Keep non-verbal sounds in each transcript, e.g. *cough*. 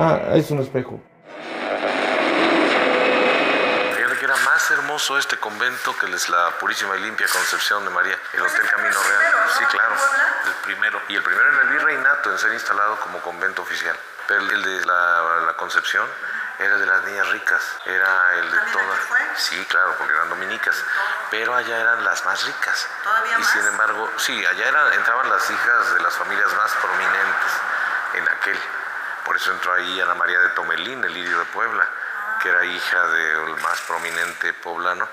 Ah, es un espejo. Fíjate que era más hermoso este convento que es la Purísima y Limpia Concepción de María, el Hotel Camino Real. Sí, claro, el primero. Y el primero en el virreinato en ser instalado como convento oficial. Pero el de la, la Concepción era de las niñas ricas, era el de todas. Sí, claro, porque eran dominicas, pero allá eran las más ricas. y sin embargo, sí, allá eran, entraban las hijas de las familias más prominentes en aquel. Por eso entró ahí Ana María de Tomelín, el lirio de Puebla, que era hija del más prominente poblano.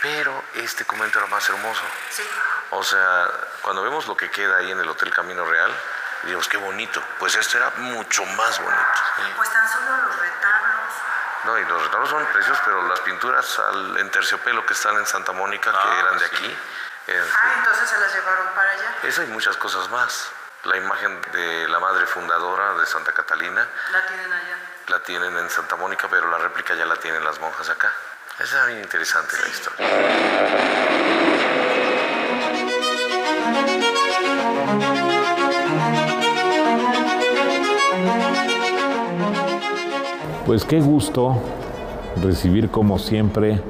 Pero este convento era más hermoso. O sea, cuando vemos lo que queda ahí en el Hotel Camino Real, Dios, qué bonito. Pues esto era mucho más bonito. Pues tan solo los retablos. No, y los retablos son preciosos, pero las pinturas al, en terciopelo que están en Santa Mónica, que eran de aquí. este, Ah, entonces se las llevaron para allá. eso hay muchas cosas más. La imagen de la madre fundadora de Santa Catalina La tienen allá. la tienen en Santa Mónica, pero la réplica ya la tienen las monjas acá. Esa es bien interesante la historia. Pues qué gusto recibir como siempre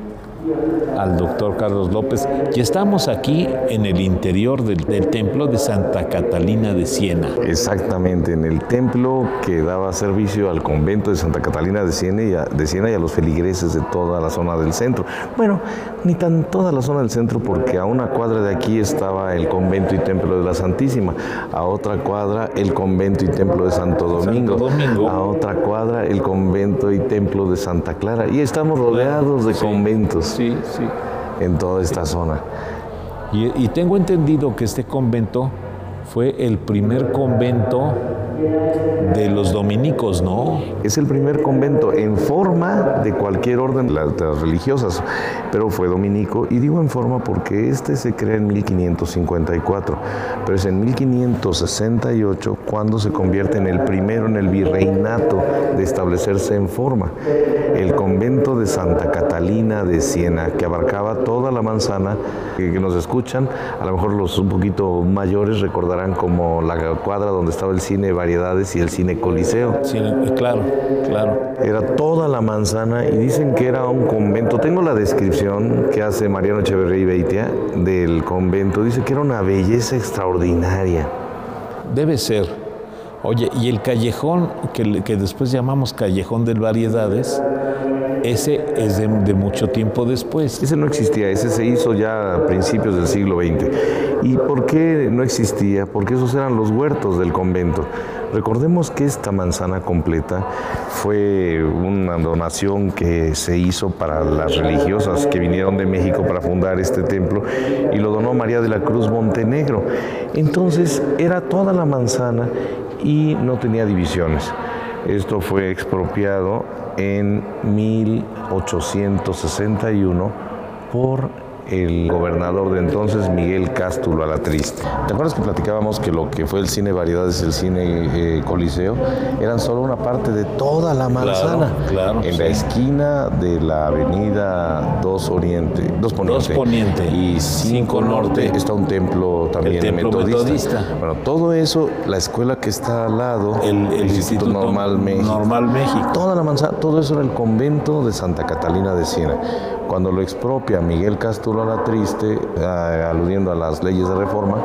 al doctor Carlos López. Y estamos aquí en el interior del, del templo de Santa Catalina de Siena. Exactamente, en el templo que daba servicio al convento de Santa Catalina de Siena, y a, de Siena y a los feligreses de toda la zona del centro. Bueno, ni tan toda la zona del centro porque a una cuadra de aquí estaba el convento y templo de la Santísima, a otra cuadra el convento y templo de Santo Domingo, Domingo. a otra cuadra el convento y templo de Santa Clara. Y estamos rodeados de conventos Sí, sí. En toda esta zona. Y, y tengo entendido que este convento fue el primer convento de los dominicos, ¿no? Es el primer convento en forma de cualquier orden, las, las religiosas, pero fue dominico, y digo en forma porque este se crea en 1554, pero es en 1568 cuando se convierte en el primero en el virreinato de establecerse en forma. El convento de Santa Catalina de Siena, que abarcaba toda la manzana, que, que nos escuchan, a lo mejor los un poquito mayores recordarán como la cuadra donde estaba el cine Variedades y el cine Coliseo. Sí, claro, claro. Era toda la manzana y dicen que era un convento. Tengo la descripción que hace Mariano Echeverría y Beitia del convento. Dice que era una belleza extraordinaria. Debe ser. Oye, y el callejón que, después llamamos Callejón del Variedades, ese es de, de mucho tiempo después. Ese no existía, ese se hizo ya a principios del siglo XX. ¿Y por qué no existía? Porque esos eran los huertos del convento. Recordemos que esta manzana completa fue una donación que se hizo para las religiosas que vinieron de México para fundar este templo y lo donó María de la Cruz Montenegro. Entonces era toda la manzana y no tenía divisiones. Esto fue expropiado en 1861 por el gobernador de entonces, Miguel Cástulo Alatriste. ¿Te acuerdas que platicábamos que lo que fue el cine Variedades, el cine eh, Coliseo, eran solo una parte de toda la manzana? claro, En sí. la esquina de la avenida 2 Oriente, 2 Poniente, 2 Poniente y 5 Norte está un templo también templo metodista. metodista. Bueno, todo eso, la escuela que está al lado, El, el Instituto Normal México. Normal México. Toda la manzana, todo eso era el convento de Santa Catalina de Siena. Cuando lo expropia Miguel Cástulo Alatriste, eh, aludiendo a las leyes de reforma,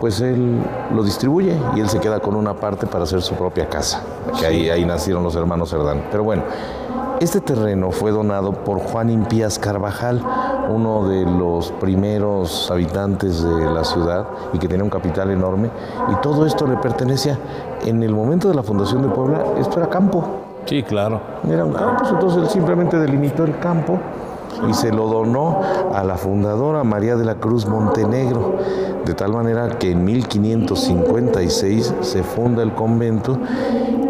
pues él lo distribuye y él se queda con una parte para hacer su propia casa, que ahí, ahí nacieron los hermanos Cerdán. Pero bueno, este terreno fue donado por Juan Impías Carvajal, uno de los primeros habitantes de la ciudad y que tenía un capital enorme, y todo esto le pertenecía. En el momento de la fundación de Puebla, esto era campo, Sí, claro. eran campos, entonces él simplemente delimitó el campo y se lo donó a la fundadora María de la Cruz Montenegro, de tal manera que en 1556 se funda el convento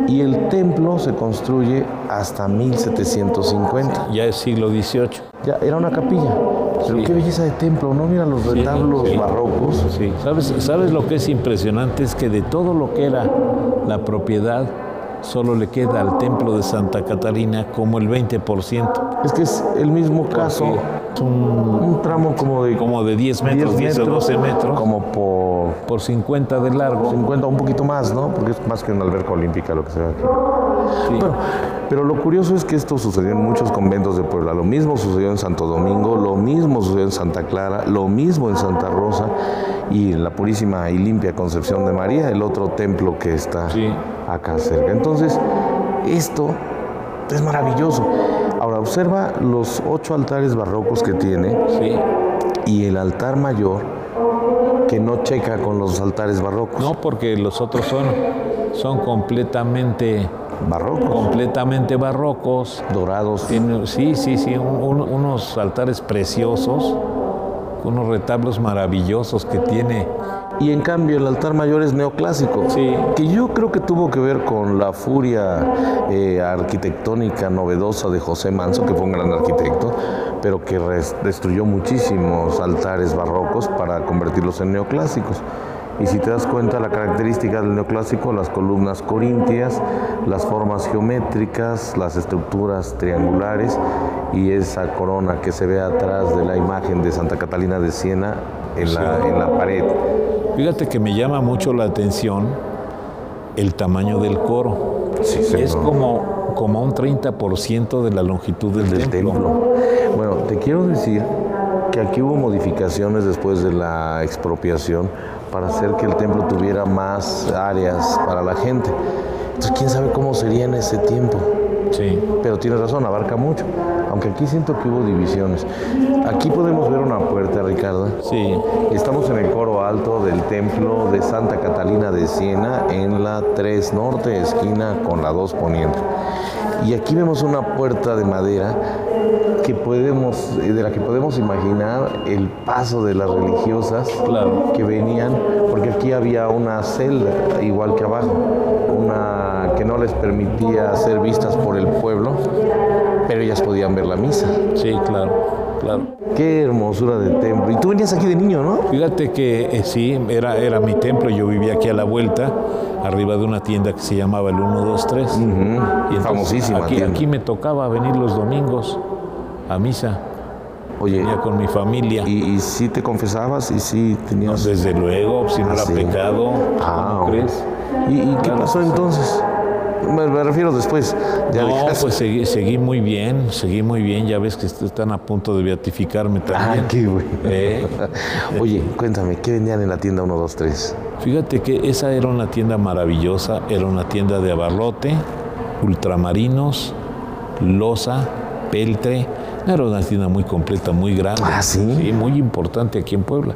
Y el templo se construye hasta 1750. Ya es siglo XVIII. Ya era una capilla. Pero Sí. qué belleza de templo, ¿no? Mira los retablos sí. barrocos. Sí, ¿Sabes, ¿sabes lo que es impresionante? Es que de todo lo que era la propiedad, solo le queda al templo de Santa Catalina como el 20%. Es que es el mismo caso. Es un, Un tramo como de como de 10 metros, 10, o 12 metros, Como por por 50 de largo. 50, un poquito más, ¿no? Porque es más que una alberca olímpica lo que se ve aquí. Sí. Bueno, pero lo curioso es que esto sucedió en muchos conventos de Puebla. Lo mismo sucedió en Santo Domingo, lo mismo sucedió en Santa Clara, lo mismo en Santa Rosa y en la Purísima y Limpia Concepción de María, el otro templo que está Sí. Acá cerca. Entonces, esto es maravilloso. Ahora, observa los ocho altares barrocos que tiene Sí. y el altar mayor que no checa con los altares barrocos. No, porque los otros son, son completamente, Barrocos, completamente barrocos. dorados. Tiene- sí, sí, sí, un- un- unos altares preciosos, unos retablos maravillosos que tiene. Y en cambio el altar mayor es neoclásico, Sí. que yo creo que tuvo que ver con la furia eh, arquitectónica novedosa de José Manso, que fue un gran arquitecto, pero que destruyó muchísimos altares barrocos para convertirlos en neoclásicos. Y si te das cuenta, la característica del neoclásico, las columnas corintias, las formas geométricas, las estructuras triangulares y esa corona que se ve atrás de la imagen de Santa Catalina de Siena en, la, en la pared. Fíjate que me llama mucho la atención el tamaño del coro. Sí, Es como, como un 30% de la longitud del, del templo. templo. Bueno, te quiero decir que aquí hubo modificaciones después de la expropiación para hacer que el templo tuviera más áreas para la gente. Entonces, quién sabe cómo sería en ese tiempo. Sí. Pero tienes razón, abarca mucho. Aunque aquí siento que hubo divisiones. Aquí podemos ver una. Sí. Estamos en el coro alto del templo de Santa Catalina de Siena en la 3 norte, esquina con la 2 poniente. Y aquí vemos una puerta de madera que podemos, de la que podemos imaginar el paso de las religiosas Claro. que venían, porque aquí había una celda, igual que abajo, una que no les permitía ser vistas por el pueblo, pero ellas podían ver la misa. Sí, claro, claro. Qué hermosura de templo. Y tú venías aquí de niño, ¿no? Fíjate que eh, sí, era, era mi templo, yo vivía aquí a la vuelta, arriba de una tienda que se llamaba el 123. Y entonces, Famosísima Aquí, tienda. aquí me tocaba venir los domingos a misa, Oye, venía con mi familia. ¿y, y si te confesabas? ¿Y si No, tenías...? desde luego, si no Ah, era sí. pecado, Ah, ¿cómo crees? ¿Y, y qué pasó entonces? Me, me refiero después. Ya No, pues seguí, seguí muy bien, seguí muy bien, ya ves que est- están a punto de beatificarme Ah, también. qué bueno. Eh, *laughs* Oye, cuéntame, ¿qué vendían en la tienda 123? Fíjate que esa era una tienda maravillosa, era una tienda de abarrote, ultramarinos, loza, peltre. Era una tienda muy completa, muy grande. Ah, ¿sí? Sí, muy importante aquí en Puebla.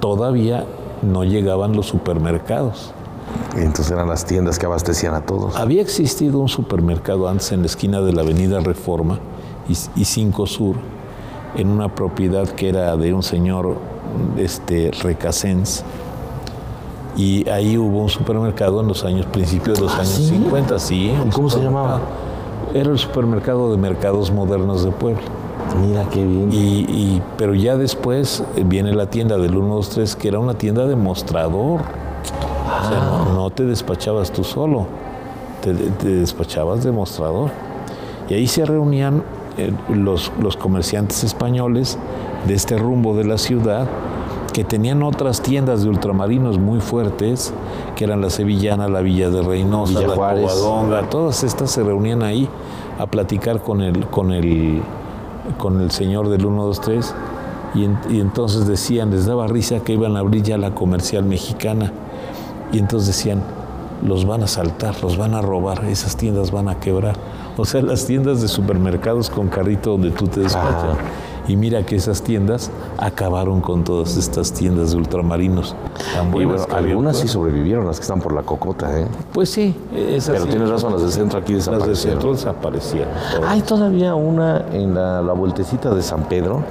Todavía no llegaban los supermercados. Entonces eran las tiendas que abastecían a todos. Había existido un supermercado antes en la esquina de la Avenida Reforma y, y 5 Sur, en una propiedad que era de un señor este, recasens. Y ahí hubo un supermercado en los años, principios de los años ¿sí? 50, sí. un ¿Y cómo se llamaba? Era el supermercado de mercados modernos de Puebla. Mira qué bien. Y, y- pero ya después viene la tienda del 123, que era una tienda de mostrador. O sea, no, no te despachabas tú solo, te, te despachabas de mostrador. Y ahí se reunían eh, los, los comerciantes españoles de este rumbo de la ciudad que tenían otras tiendas de ultramarinos muy fuertes, que eran la Sevillana, la Villa de Reynosa, Villa la. Covadonga, todas estas se reunían ahí a platicar con el, con el, con el señor del 123 y, en- y entonces decían, les daba risa que iban a abrir ya la comercial mexicana y entonces decían, los van a saltar, los van a robar, esas tiendas van a quebrar. O sea, las tiendas de supermercados con carrito donde tú te despachas. Y mira que esas tiendas acabaron con todas estas tiendas de ultramarinos tan Y bueno, algunas sí pues. sobrevivieron, las que están por la cocota, ¿eh? Pues sí, esas Pero sí. tienes razón, las del centro aquí Las de desaparecieron. centro desaparecieron. todas. Hay todavía una en la, la vueltecita de San Pedro.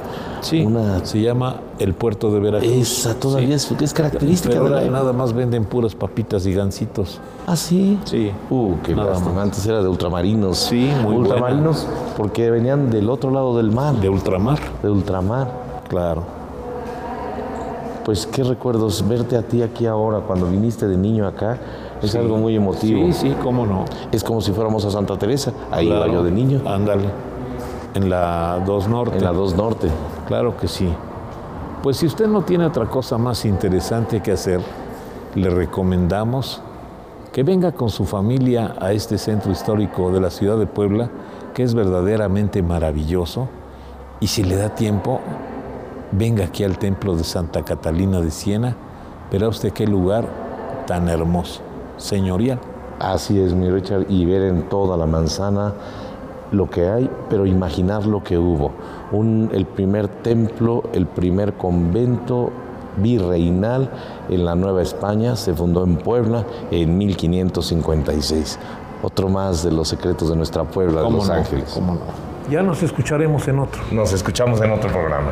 Sí, Una se llama el puerto de Veracruz. esa todavía Sí. es, es característica Pero de la nada más venden puras papitas y gancitos. Ah, sí. Sí. Uh, qué Nada más. Antes era de ultramarinos. Sí, muy Ultramarinos porque venían del otro lado del mar. De ultramar. de ultramar. Claro. Pues qué recuerdos verte a ti aquí ahora cuando viniste de niño acá. Es Sí. algo muy emotivo. Sí, sí, cómo no. Es como si fuéramos a Santa Teresa. Ahí iba Claro. yo de niño. Ándale. En la 2 Norte. En la 2 Norte. Claro que sí. Pues si usted no tiene otra cosa más interesante que hacer, le recomendamos que venga con su familia a este centro histórico de la ciudad de Puebla, que es verdaderamente maravilloso. Y si le da tiempo, venga aquí al templo de Santa Catalina de Siena. Verá usted qué lugar tan hermoso, señorial. Así es, mi Richard, y ver en toda la manzana lo que hay, pero imaginar lo que hubo. Un, el primer templo, el primer convento virreinal en la Nueva España se fundó en Puebla en 1556. Otro más de los secretos de nuestra Puebla de ¿Cómo Los no? Ángeles. ¿Cómo no? Ya nos escucharemos en otro. Nos escuchamos en otro programa.